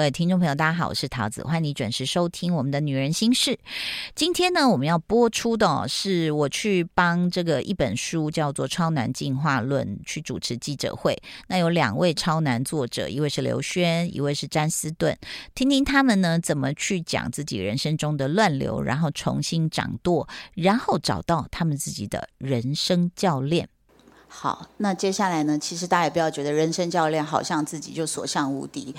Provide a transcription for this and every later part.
各位听众朋友，大家好，我是桃子，欢迎你准时收听我们的《女人心事》。今天呢，我们要播出的是我去帮这个一本书叫做《超男进化论》去主持记者会。那有两位超男作者，一位是刘轩，一位是詹斯顿，听听他们呢怎么去讲自己人生中的乱流，然后重新掌舵，然后找到他们自己的人生教练。好，那接下来呢？其实大家也不要觉得人生教练好像自己就所向无敌。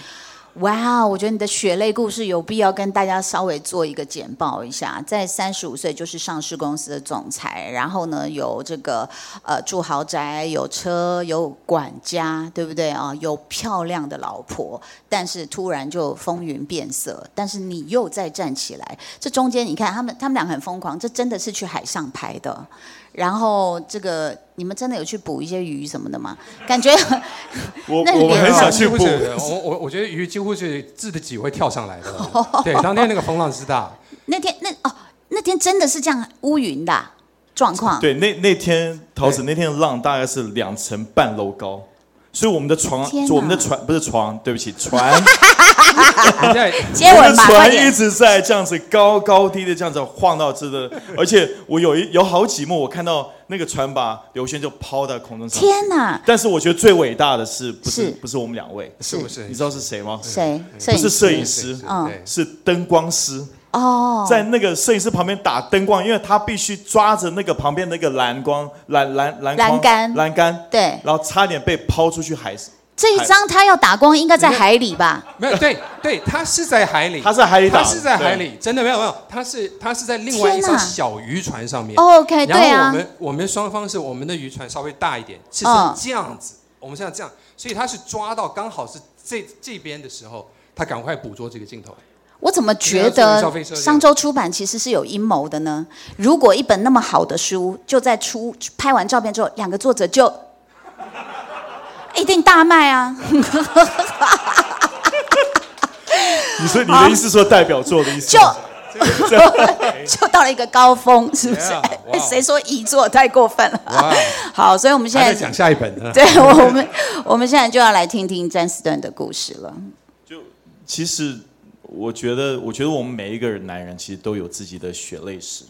哇，我觉得你的血泪故事有必要跟大家稍微做一个简报一下。在三十五岁就是上市公司的总裁，然后呢有这个呃住豪宅、有车、有管家，对不对啊？有漂亮的老婆，但是突然就风云变色，但是你又再站起来。这中间你看他们，他们俩很疯狂，这真的是去海上拍的。然后这个你们真的有去捕一些鱼什么的吗？感觉我 我们很少去捕。我我我觉得鱼几乎是自己会跳上来的。对，当天那个风浪之大。那天那哦，那天真的是这样乌云的状况。对，那那天桃子那天的浪大概是两层半楼高。所以我们的床，我们的船不是床，对不起，船。接吻吧，船一直在这样子高高低的这样子晃到这个，而且我有一有好几幕，我看到那个船把刘轩就抛在空中上。天哪！但是我觉得最伟大的是，不是不是我们两位，是不是？你知道是谁吗？谁？不是摄影师，嗯，是灯光师。哦，在那个摄影师旁边打灯光，因为他必须抓着那个旁边那个蓝光蓝蓝蓝栏杆栏杆，对，然后差点被抛出去海。这一张他要打光，应该在海里吧？没有，对对，他是在海里，他在海里打，他是在海里，真的没有没有，他是他是在另外一艘小渔船上面。OK，对啊。然后我们我们双方是我们的渔船稍微大一点，是这样子，我们现在这样，所以他是抓到刚好是这这边的时候，他赶快捕捉这个镜头。我怎么觉得商周出版其实是有阴谋的呢？如果一本那么好的书，就在出拍完照片之后，两个作者就一定大卖啊！你说你的意思说代表作的意思？就 就到了一个高峰，是不是？谁说遗作太过分了？好，所以我们现在讲下一本。对，我们我们现在就要来听听詹斯顿的故事了。就其实。我觉得，我觉得我们每一个人男人其实都有自己的血泪史。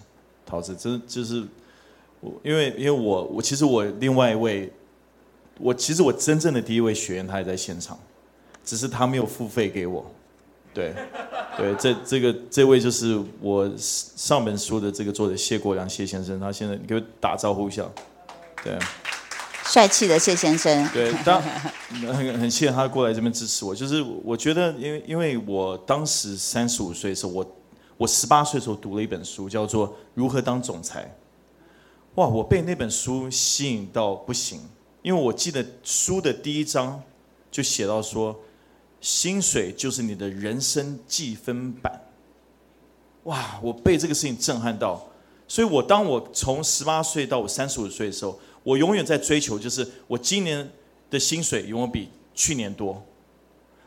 桃子，真就是我，因为因为我我其实我另外一位，我其实我真正的第一位学员他也在现场，只是他没有付费给我。对，对，这这个这位就是我上本书的这个作者谢国良谢先生，他现在你给我打招呼一下，对。帅气的谢先生，对，当 很很谢谢他过来这边支持我。就是我觉得，因为因为我当时三十五岁的时候，我我十八岁的时候读了一本书，叫做《如何当总裁》。哇，我被那本书吸引到不行，因为我记得书的第一章就写到说，薪水就是你的人生计分板。哇，我被这个事情震撼到，所以我当我从十八岁到我三十五岁的时候。我永远在追求，就是我今年的薪水永远比去年多。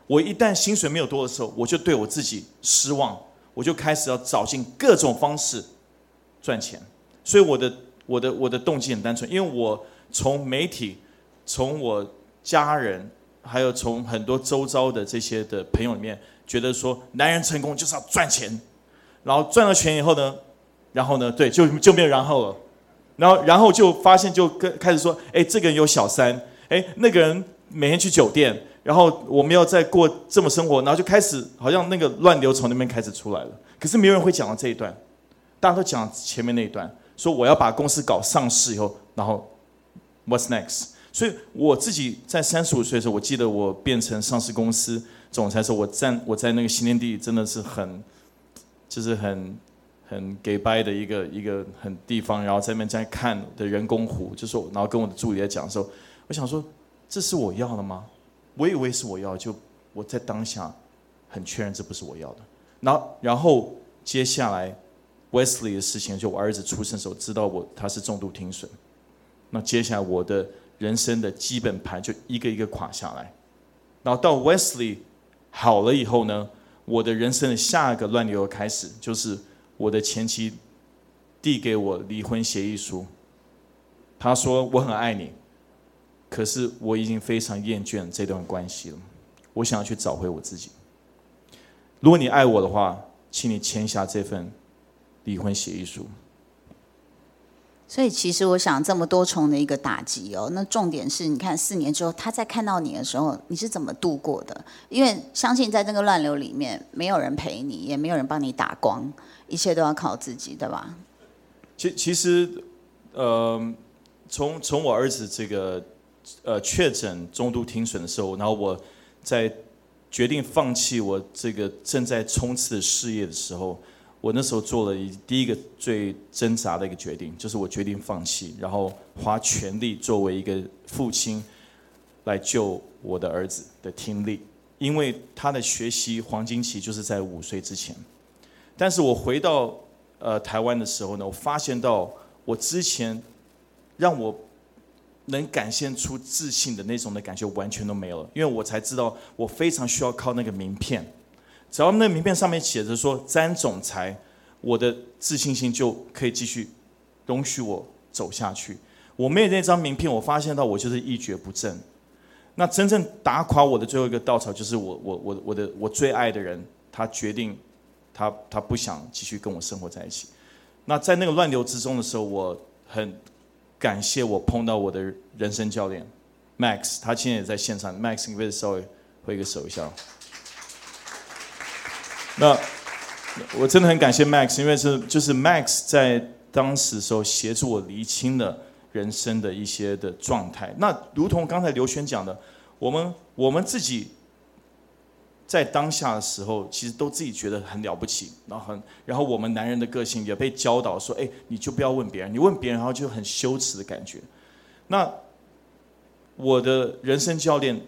我一旦薪水没有多的时候，我就对我自己失望，我就开始要找尽各种方式赚钱。所以我的我的我的动机很单纯，因为我从媒体、从我家人，还有从很多周遭的这些的朋友里面，觉得说男人成功就是要赚钱，然后赚了钱以后呢，然后呢，对，就就没有然后了。然后，然后就发现，就跟开始说，哎，这个人有小三，哎，那个人每天去酒店，然后我们要再过这么生活，然后就开始好像那个乱流从那边开始出来了。可是没有人会讲到这一段，大家都讲前面那一段，说我要把公司搞上市以后，然后 What's next？所以我自己在三十五岁的时候，我记得我变成上市公司总裁的时候，我站我在那个新天地真的是很，就是很。很给掰的一个一个很地方，然后在那边在看的人工湖，就说，然后跟我的助理在讲的时候，我想说，这是我要的吗？我以为是我要，就我在当下很确认这不是我要的。然后，然后接下来 Wesley 的事情，就我儿子出生的时候，知道我他是重度听损，那接下来我的人生的基本盘就一个一个垮下来。然后到 Wesley 好了以后呢，我的人生的下一个乱流开始就是。我的前妻递给我离婚协议书，他说我很爱你，可是我已经非常厌倦这段关系了，我想要去找回我自己。如果你爱我的话，请你签下这份离婚协议书。所以其实我想这么多重的一个打击哦，那重点是你看四年之后他再看到你的时候，你是怎么度过的？因为相信在这个乱流里面，没有人陪你，也没有人帮你打光，一切都要靠自己，对吧？其其实，呃，从从我儿子这个呃确诊中度听损的时候，然后我在决定放弃我这个正在冲刺的事业的时候。我那时候做了一第一个最挣扎的一个决定，就是我决定放弃，然后花全力作为一个父亲来救我的儿子的听力，因为他的学习黄金期就是在五岁之前。但是我回到呃台湾的时候呢，我发现到我之前让我能展现出自信的那种的感觉完全都没有了，因为我才知道我非常需要靠那个名片。只要那名片上面写着说“詹总裁”，我的自信心就可以继续容许我走下去。我没有那张名片，我发现到我就是一蹶不振。那真正打垮我的最后一个稻草，就是我我我我的我最爱的人，他决定他他不想继续跟我生活在一起。那在那个乱流之中的时候，我很感谢我碰到我的人生教练 Max，他现在也在现场。Max，你可以稍微挥个手一下。那我真的很感谢 Max，因为是就是 Max 在当时时候协助我厘清了人生的一些的状态。那如同刚才刘轩讲的，我们我们自己在当下的时候，其实都自己觉得很了不起，然后很然后我们男人的个性也被教导说，哎，你就不要问别人，你问别人然后就很羞耻的感觉。那我的人生教练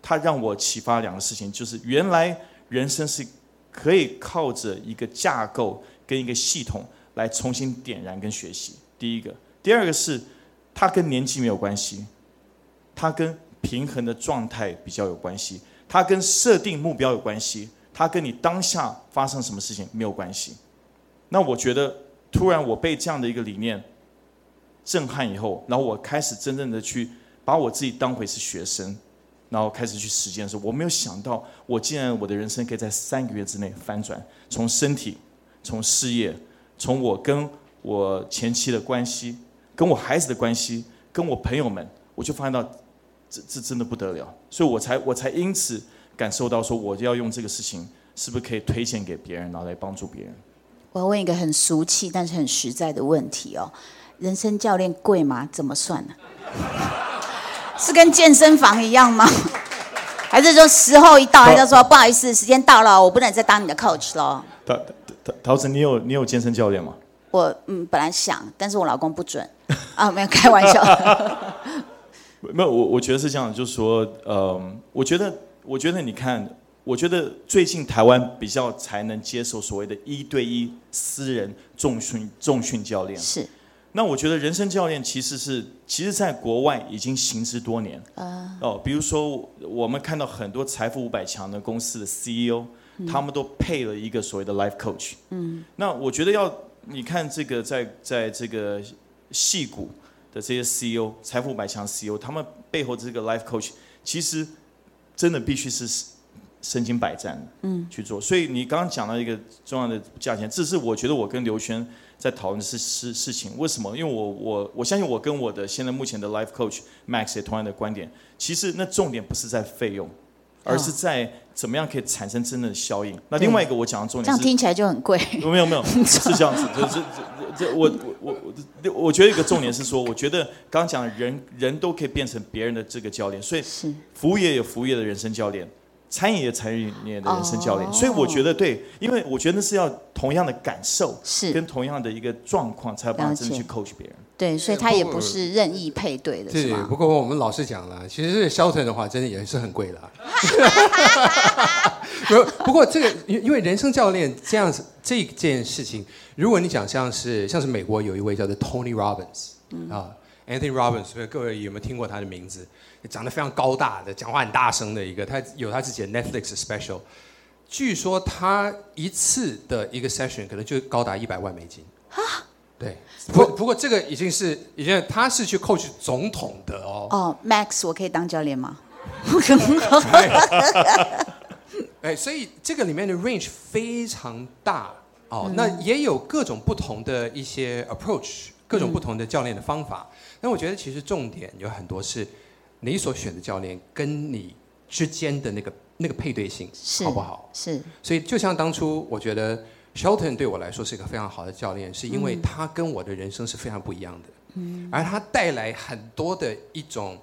他让我启发两个事情，就是原来人生是。可以靠着一个架构跟一个系统来重新点燃跟学习。第一个，第二个是它跟年纪没有关系，它跟平衡的状态比较有关系，它跟设定目标有关系，它跟你当下发生什么事情没有关系。那我觉得，突然我被这样的一个理念震撼以后，然后我开始真正的去把我自己当回是学生。然后开始去实践的时候，我没有想到，我竟然我的人生可以在三个月之内翻转，从身体，从事业，从我跟我前妻的关系，跟我孩子的关系，跟我朋友们，我就发现到，这这真的不得了，所以我才我才因此感受到说，我要用这个事情，是不是可以推荐给别人，然后来帮助别人？我要问一个很俗气但是很实在的问题哦，人生教练贵吗？怎么算呢？是跟健身房一样吗？还是说时候一到，还是说不好意思，时间到了，我不能再当你的 coach 了？陶陶陶子，你有你有健身教练吗？我嗯，本来想，但是我老公不准啊，没有开玩笑。没有，我我觉得是这样，就是说，嗯，我觉得，我觉得你看，我觉得最近台湾比较才能接受所谓的一对一私人重训重训教练是。那我觉得人生教练其实是，其实在国外已经行之多年。啊。哦，比如说我们看到很多财富五百强的公司的 CEO，他们都配了一个所谓的 life coach。嗯。那我觉得要你看这个在在这个戏股的这些 CEO，财富百强 CEO，他们背后这个 life coach，其实真的必须是身经百战嗯去做。所以你刚刚讲到一个重要的价钱，这是我觉得我跟刘轩。在讨论的是事事情，为什么？因为我我我相信我跟我的现在目前的 life coach Max 也同样的观点。其实那重点不是在费用，而是在怎么样可以产生真正的效应。那另外一个我讲的重点，这样听起来就很贵。没有没有，是这样子，就是这这我我我我觉得一个重点是说，我觉得刚刚讲的人人都可以变成别人的这个教练，所以服务业有服务业的人生教练。餐饮业、餐饮业的人生教练，所以我觉得对，因为我觉得是要同样的感受，是跟同样的一个状况，才有办法真的去 coach 别人。对，所以他也不是任意配对的，是吗？不过我们老实讲了，其实这个消腾的话，真的也是很贵的。不，不过这个因因为人生教练这样子这件事情，如果你讲像是像是美国有一位叫做 Tony Robbins 啊，Anthony Robbins，各位有没有听过他的名字？长得非常高大的，讲话很大声的一个，他有他自己的 Netflix special。据说他一次的一个 session 可能就高达一百万美金。啊？对。不不过这个已经是已经他是去 coach 总统的哦。哦，Max，我可以当教练吗？不可能哎，所以这个里面的 range 非常大哦，那也有各种不同的一些 approach，各种不同的教练的方法。那我觉得其实重点有很多是你所选的教练跟你之间的那个那个配对性好不好？是。所以就像当初我觉得 Shelton 对我来说是一个非常好的教练，是因为他跟我的人生是非常不一样的，嗯，而他带来很多的一种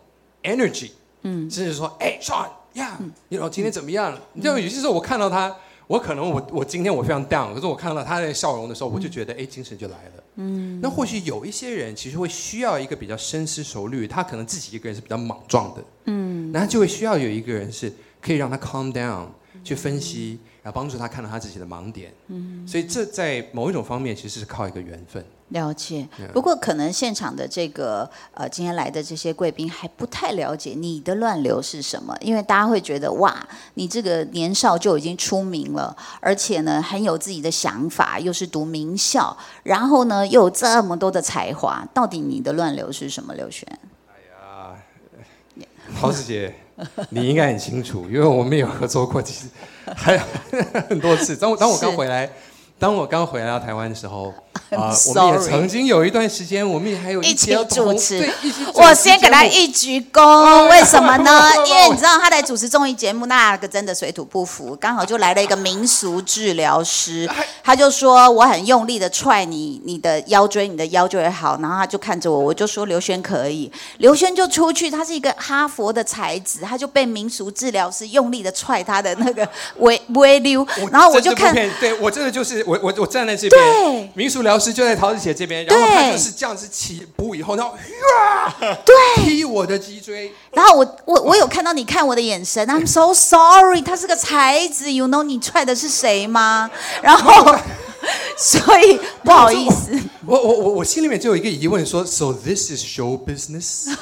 energy，嗯，甚至说，哎，Sean，呀，你老今天怎么样？你知道有些时候我看到他，我可能我我今天我非常 down，可是我看到他的笑容的时候，我就觉得，哎，精神就来了，嗯，那或许有一些人其实会需要一个比较深思熟虑，他可能自己一个人是比较莽撞的，嗯，那他就会需要有一个人是可以让他 calm down，去分析。然后帮助他看到他自己的盲点，嗯，所以这在某一种方面其实是靠一个缘分。了解，不过可能现场的这个呃今天来的这些贵宾还不太了解你的乱流是什么，因为大家会觉得哇，你这个年少就已经出名了，而且呢很有自己的想法，又是读名校，然后呢又有这么多的才华，到底你的乱流是什么？刘璇？哎呀，陶子姐，你应该很清楚，因为我们有合作过，其实。还有 很多次，当我当我刚回来，当我刚回来到台湾的时候。啊，我们也曾经有一段时间，我们也还有一起主持。我先给他一鞠躬，为什么呢？因为你知道他在主持综艺节目，那个真的水土不服。刚好就来了一个民俗治疗师，他就说我很用力的踹你，你的腰椎，你的腰就会好。然后他就看着我，我就说刘轩可以。刘轩就出去，他是一个哈佛的才子，他就被民俗治疗师用力的踹他的那个微微溜。然后我就看，对我真的就是我我我站在这边，民俗疗。师就在陶子姐这边，然后他就是这样子起步以后，然后 对。踢我的脊椎，然后我我我有看到你看我的眼神，I'm so sorry，他是个才子，You know 你踹的是谁吗？然后 所以不好意思，我我我我心里面就有一个疑问，说 So this is show business？It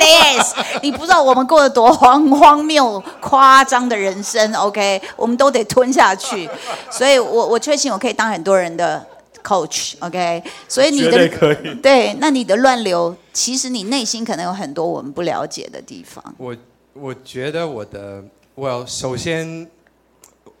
is，你不知道我们过得多荒荒谬、夸张的人生，OK，我们都得吞下去，所以我我确信我可以当很多人的。Coach，OK，所以你的对，那你的乱流，其实你内心可能有很多我们不了解的地方。我我觉得我的，Well，首先，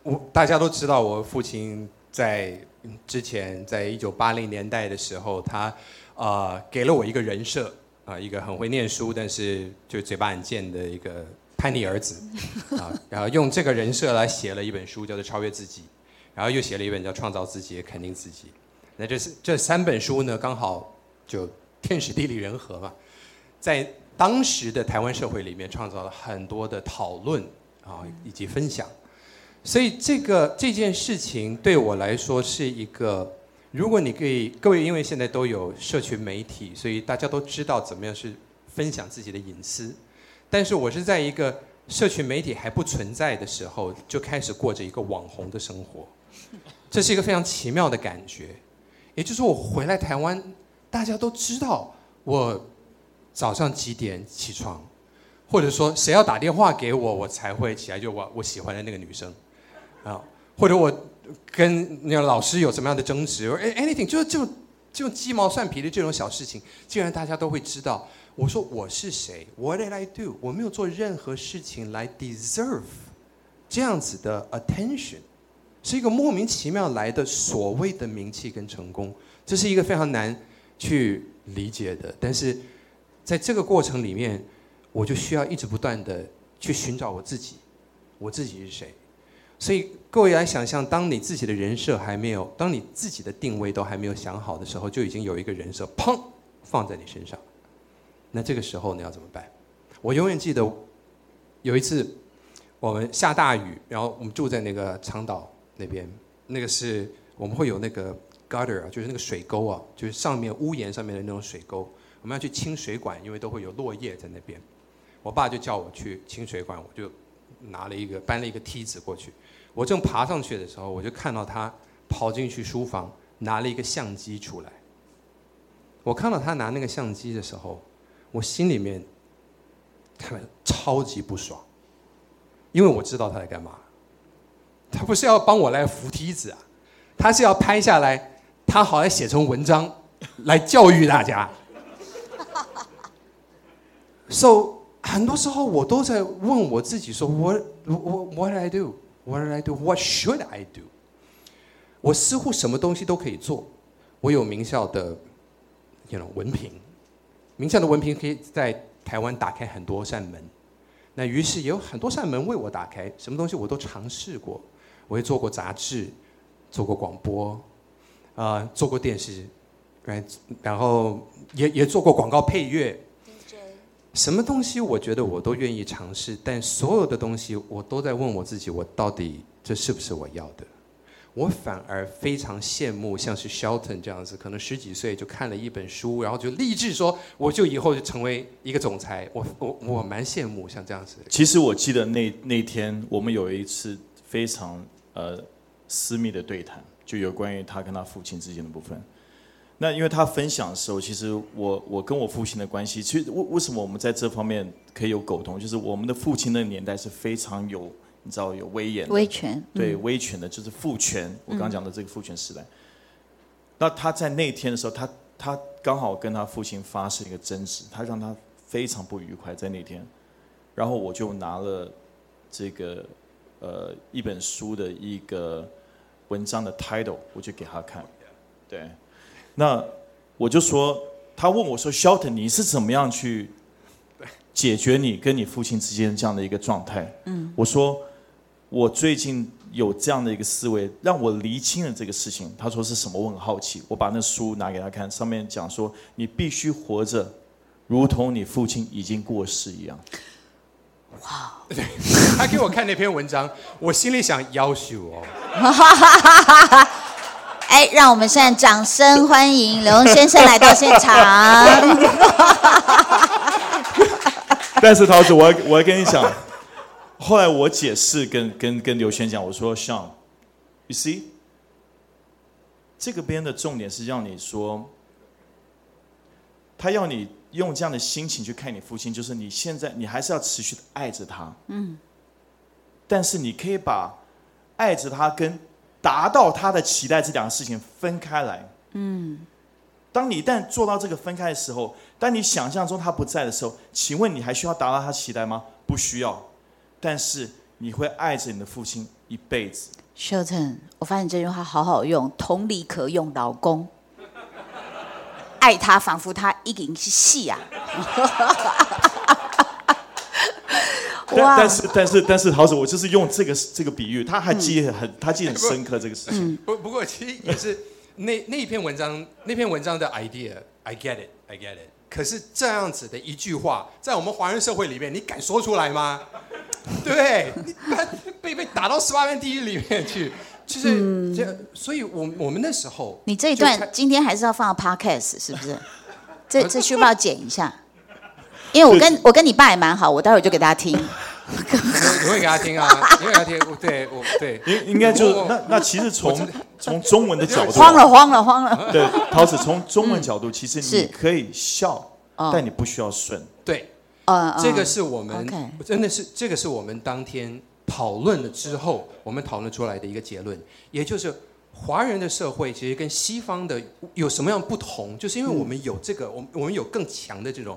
我大家都知道，我父亲在之前，在一九八零年代的时候，他啊给了我一个人设啊，一个很会念书，但是就嘴巴很贱的一个叛逆儿子 啊，然后用这个人设来写了一本书，叫做《超越自己》，然后又写了一本叫《创造自己，肯定自己》。那这是这三本书呢，刚好就天时地利人和嘛，在当时的台湾社会里面创造了很多的讨论啊以及分享，所以这个这件事情对我来说是一个，如果你可以各位因为现在都有社群媒体，所以大家都知道怎么样去分享自己的隐私，但是我是在一个社群媒体还不存在的时候就开始过着一个网红的生活，这是一个非常奇妙的感觉。也就是说，我回来台湾，大家都知道我早上几点起床，或者说谁要打电话给我，我才会起来。就我我喜欢的那个女生，啊，或者我跟那个老师有什么样的争执，哎，anything，就是这种这种鸡毛蒜皮的这种小事情，竟然大家都会知道。我说我是谁？What did I do？我没有做任何事情来 deserve 这样子的 attention。是一个莫名其妙来的所谓的名气跟成功，这是一个非常难去理解的。但是在这个过程里面，我就需要一直不断的去寻找我自己，我自己是谁。所以各位来想象，当你自己的人设还没有，当你自己的定位都还没有想好的时候，就已经有一个人设砰放在你身上。那这个时候你要怎么办？我永远记得有一次我们下大雨，然后我们住在那个长岛。那边那个是我们会有那个 gutter 啊，就是那个水沟啊，就是上面屋檐上面的那种水沟，我们要去清水管，因为都会有落叶在那边。我爸就叫我去清水管，我就拿了一个搬了一个梯子过去。我正爬上去的时候，我就看到他跑进去书房，拿了一个相机出来。我看到他拿那个相机的时候，我心里面他超级不爽，因为我知道他在干嘛。他不是要帮我来扶梯子啊，他是要拍下来，他好来写成文章，来教育大家。So 很多时候我都在问我自己说，What What What did I do? What did I do? What should I do? 我似乎什么东西都可以做，我有名校的，you know 文凭，名校的文凭可以在台湾打开很多扇门。那于是也有很多扇门为我打开，什么东西我都尝试过，我也做过杂志，做过广播，啊、做过电视哎然后也也做过广告配乐。什么东西我觉得我都愿意尝试，但所有的东西我都在问我自己，我到底这是不是我要的？我反而非常羡慕像是 Shelton 这样子，可能十几岁就看了一本书，然后就立志说，我就以后就成为一个总裁。我我我蛮羡慕像这样子。其实我记得那那天我们有一次非常呃私密的对谈，就有关于他跟他父亲之间的部分。那因为他分享的时候，其实我我跟我父亲的关系，其实为为什么我们在这方面可以有沟通，就是我们的父亲那个年代是非常有你知道有威严的、威权，对威权的，就是父权。我刚刚讲的这个父权时代。那他在那天的时候，他他刚好跟他父亲发生一个争执，他让他非常不愉快在那天。然后我就拿了这个呃一本书的一个文章的 title，我就给他看。对，那我就说，他问我说，Shelton，你是怎么样去解决你跟你父亲之间这样的一个状态？嗯，我说我最近有这样的一个思维，让我厘清了这个事情。他说是什么？我很好奇。我把那书拿给他看，上面讲说，你必须活着，如同你父亲已经过世一样。哇 他给我看那篇文章，我心里想要求哦，哎，让我们现在掌声欢迎刘先生来到现场。但是桃子，我要我要跟你讲，后来我解释跟跟跟刘轩讲，我说，Sean，you see，这个边的重点是让你说，他要你用这样的心情去看你父亲，就是你现在你还是要持续的爱着他，嗯，但是你可以把爱着他跟达到他的期待这两个事情分开来，嗯。当你一旦做到这个分开的时候，当你想象中他不在的时候，请问你还需要达到他期待吗？不需要。但是你会爱着你的父亲一辈子。Shelton，我发现这句话好好用，同理可用老公，爱他仿佛他已经是戏啊。但但是但是但是，桃子，我就是用这个这个比喻，他还记得很，他记得很深刻这个事情。不不过其实也是那那一篇文章那篇文章的 idea，I get it，I get it。可是这样子的一句话，在我们华人社会里面，你敢说出来吗？对，你被被打到十八般地狱里面去，就是这，所以我我们那时候，你这一段今天还是要放到 podcast 是不是？这这需不需要剪一下？因为我跟我跟你爸也蛮好，我待会儿就给大家听。你会给他听啊，你会给他听，我对我对，应应该就是那那其实从从中文的角度，慌了，慌了，慌了。对，桃子从中文角度，其实你可以笑，哦。但你不需要顺。对，呃，这个嗯是我们真的是这个是我们当天讨论了之后，我们讨论出来的一个结论，也就是华人的社会其实跟西方的有什么样不同，就是因为我们有这个，我们我们有更强的这种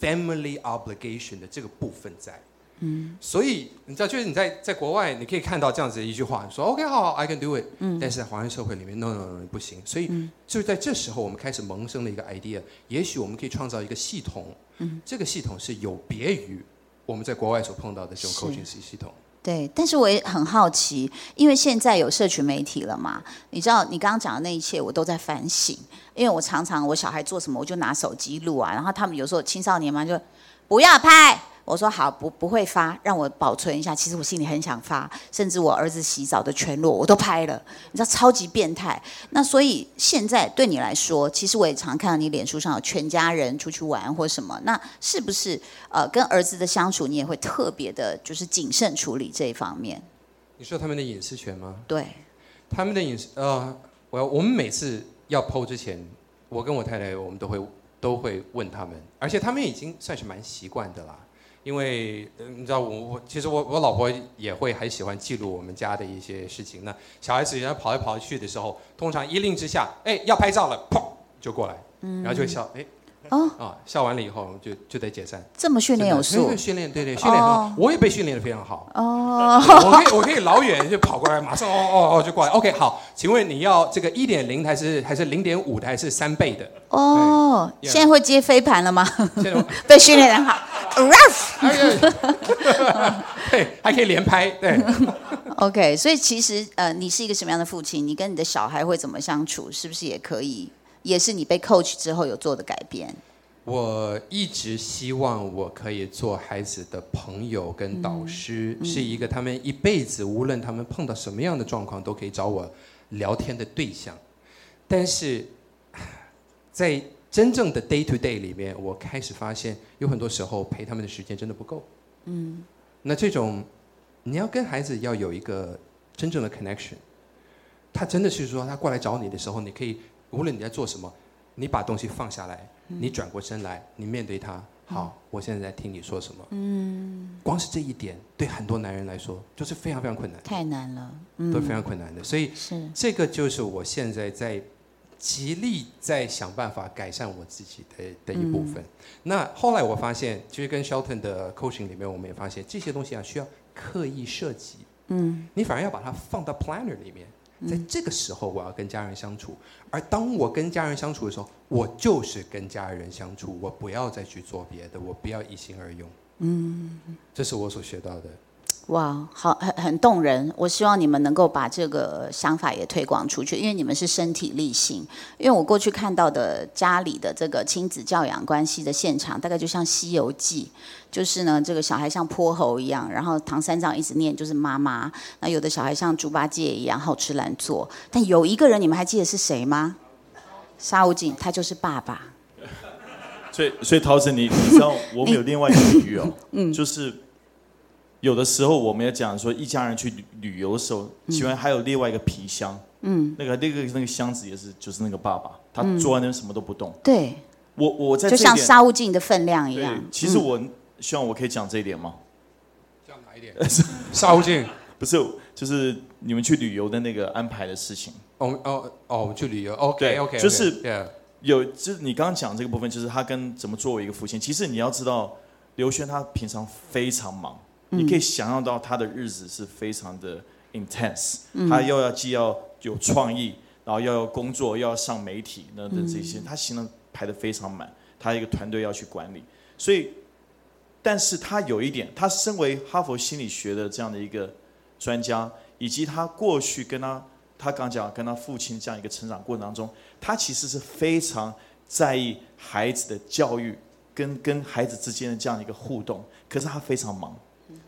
family obligation 的这个部分在。嗯，所以你知道，就是你在在国外，你可以看到这样子的一句话，说 OK 好好，I can do it。嗯，但是在华人社会里面，no no no 不行。所以就在这时候，我们开始萌生了一个 idea，也许我们可以创造一个系统，嗯这个系统是有别于我们在国外所碰到的这种 coaching 系系统。对，但是我也很好奇，因为现在有社群媒体了嘛，你知道你刚刚讲的那一切，我都在反省，因为我常常我小孩做什么，我就拿手机录啊，然后他们有时候青少年嘛就不要拍。我说好，不不会发，让我保存一下。其实我心里很想发，甚至我儿子洗澡的全裸我都拍了，你知道超级变态。那所以现在对你来说，其实我也常看到你脸书上有全家人出去玩或什么，那是不是呃跟儿子的相处，你也会特别的，就是谨慎处理这一方面？你说他们的隐私权吗？对，他们的隐私，呃，我要我们每次要 PO 之前，我跟我太太我们都会都会问他们，而且他们已经算是蛮习惯的啦。因为呃你知道我我其实我我老婆也会很喜欢记录我们家的一些事情。那小孩子人家跑来跑去的时候，通常一令之下，哎要拍照了，砰就过来，然后就会笑，哎哦，啊，笑完了以后就就得解散。这么训练有素训练对对训练很好，哦我也被训练的非常好。哦。我可以我可以老远就跑过来，马上哦哦哦就过来。OK，好，请问你要这个一点零还是还是零点五的还是三倍的？哦，现在会接飞盘了吗？被训练的很好。Ruff 哎呀对，还可以连拍，对。OK，所以其实呃，你是一个什么样的父亲？你跟你的小孩会怎么相处？是不是也可以？也是你被 coach 之后有做的改变？我一直希望我可以做孩子的朋友跟导师，是一个他们一辈子无论他们碰到什么样的状况，都可以找我聊天的对象。但是在真正的 day to day 里面，我开始发现有很多时候陪他们的时间真的不够。嗯，那这种你要跟孩子要有一个真正的 connection，他真的是说他过来找你的时候，你可以无论你在做什么，你把东西放下来，你转过身来，你面对他，好，我现在在听你说什么。嗯，光是这一点，对很多男人来说就是非常非常困难，太难了，都非常困难的。所以是。这个就是我现在在极力在想办法改善我自己的的一部分。那后来我发现，其实跟 Shelton 的 coaching 里面，我们也发现这些东西啊需要刻意设计。嗯，你反而要把它放到 planner 里面。在这个时候，我要跟家人相处，而当我跟家人相处的时候，我就是跟家人相处，我不要再去做别的，我不要一心二用。嗯，这是我所学到的。哇，好，很很动人。我希望你们能够把这个想法也推广出去，因为你们是身体力行。因为我过去看到的家里的这个亲子教养关系的现场，大概就像《西游记》，就是呢，这个小孩像泼猴一样，然后唐三藏一直念就是妈妈，那有的小孩像猪八戒一样好吃懒做，但有一个人你们还记得是谁吗？沙悟净，他就是爸爸。所以，所以陶子，你你知道我们有另外一个比喻哦，嗯就是有的时候我们要讲说一家人去旅旅游的时候，喜欢还有另外一个皮箱，嗯，那个那个那个箱子也是就是那个爸爸，他坐在那边什么都不动。对，我我在就像沙悟净的分量一对样。，其实我希望我可以讲这一点吗？讲哪一点？沙悟净。不是，就是你们去旅游的那个安排的事情。哦哦哦，我们去旅游，OK 对 OK，就是有，就是你刚刚讲这个部分，就是他跟怎么作为一个父亲。其实你要知道，刘轩他平常非常忙，你可以想象到他的日子是非常的 intense，、他又要既要有创意，然后又要工作，又要上媒体等等这些，他行程排得非常满，他一个团队要去管理，所以，但是他有一点，他身为哈佛心理学的这样的一个专家，以及他过去跟他他刚讲跟他父亲这样一个成长过程当中，他其实是非常在意孩子的教育跟跟孩子之间的这样一个互动，可是他非常忙。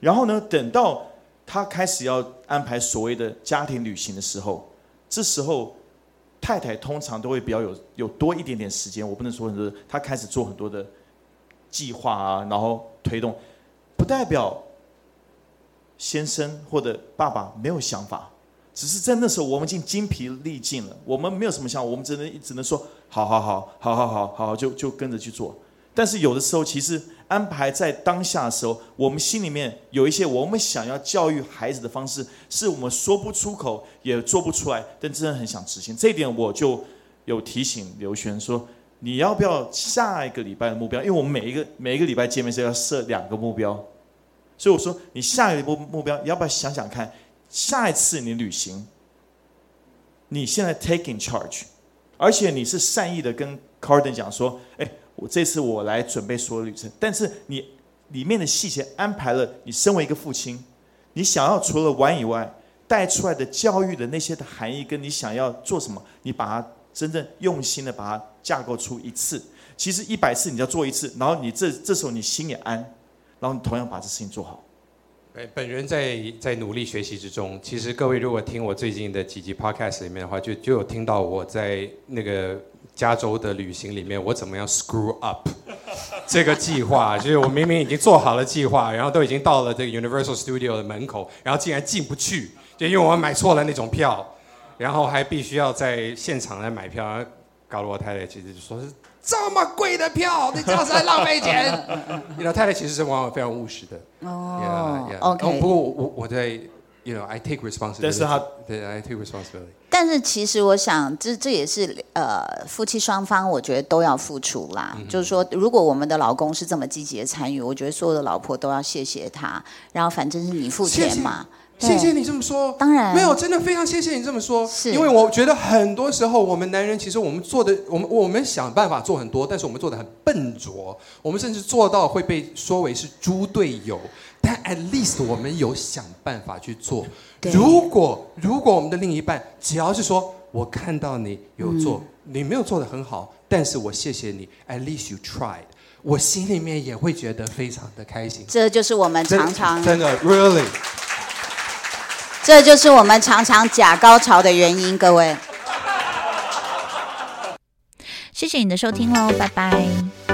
然后呢，等到他开始要安排所谓的家庭旅行的时候，这时候太太通常都会比较有有多一点点时间。我不能说很多，他开始做很多的计划啊，然后推动，不代表先生或者爸爸没有想法。只是在那时候，我们已经精疲力尽了，我们没有什么想法，我们只能只能说好好好好好好好，就就跟着去做。但是有的时候，其实安排在当下的时候，我们心里面有一些我们想要教育孩子的方式，是我们说不出口，也做不出来，但真的很想执行。这一点我就有提醒刘璇说，你要不要下一个礼拜的目标？因为我们每一个每一个礼拜见面是要设两个目标，所以我说你下一步目目标，要不要想想看？下一次你旅行，你现在 taking charge，而且你是善意的跟 Carden 讲说，哎，我这次我来准备所有旅程，但是你里面的细节安排了，你身为一个父亲，你想要除了玩以外，带出来的教育的那些的含义，跟你想要做什么，你把它真正用心的把它架构出一次。其实一百次你要做一次，然后你这这时候你心也安，然后你同样把这事情做好。本人在在努力学习之中。其实各位如果听我最近的几集 podcast 里面的话，就就有听到我在那个加州的旅行里面，我怎么样 screw up 这个计划，就是我明明已经做好了计划，然后都已经到了这个 Universal Studio 的门口，然后竟然进不去，就因为我买错了那种票，然后还必须要在现场来买票，搞得我太太其实就说是这么贵的票，你这样是在浪费钱。你老太太其实是往往非常务实的。哦 Yeah, yeah.，OK，哦不过我我我在 you know I take responsibility。但是他对 I take responsibility。但是其实我想，这这也是呃夫妻双方，我觉得都要付出啦。就是说，如果我们的老公是这么积极的参与，我觉得所有的老婆都要谢谢他。然后反正是你付钱嘛。谢谢你这么说，当然没有，真的非常谢谢你这么说。是因为我觉得很多时候我们男人其实我们做的，我们我们想办法做很多，但是我们做的很笨拙，我们甚至做到会被说为是猪队友。但 at least 我们有想办法去做。如果如果我们的另一半只要是说我看到你有做，你没有做的很好，但是我谢谢你，at least you tried，我心里面也会觉得非常的开心。这就是我们真常常，真的 really。这就是我们常常假高潮的原因，各位。谢谢你的收听喽，拜拜。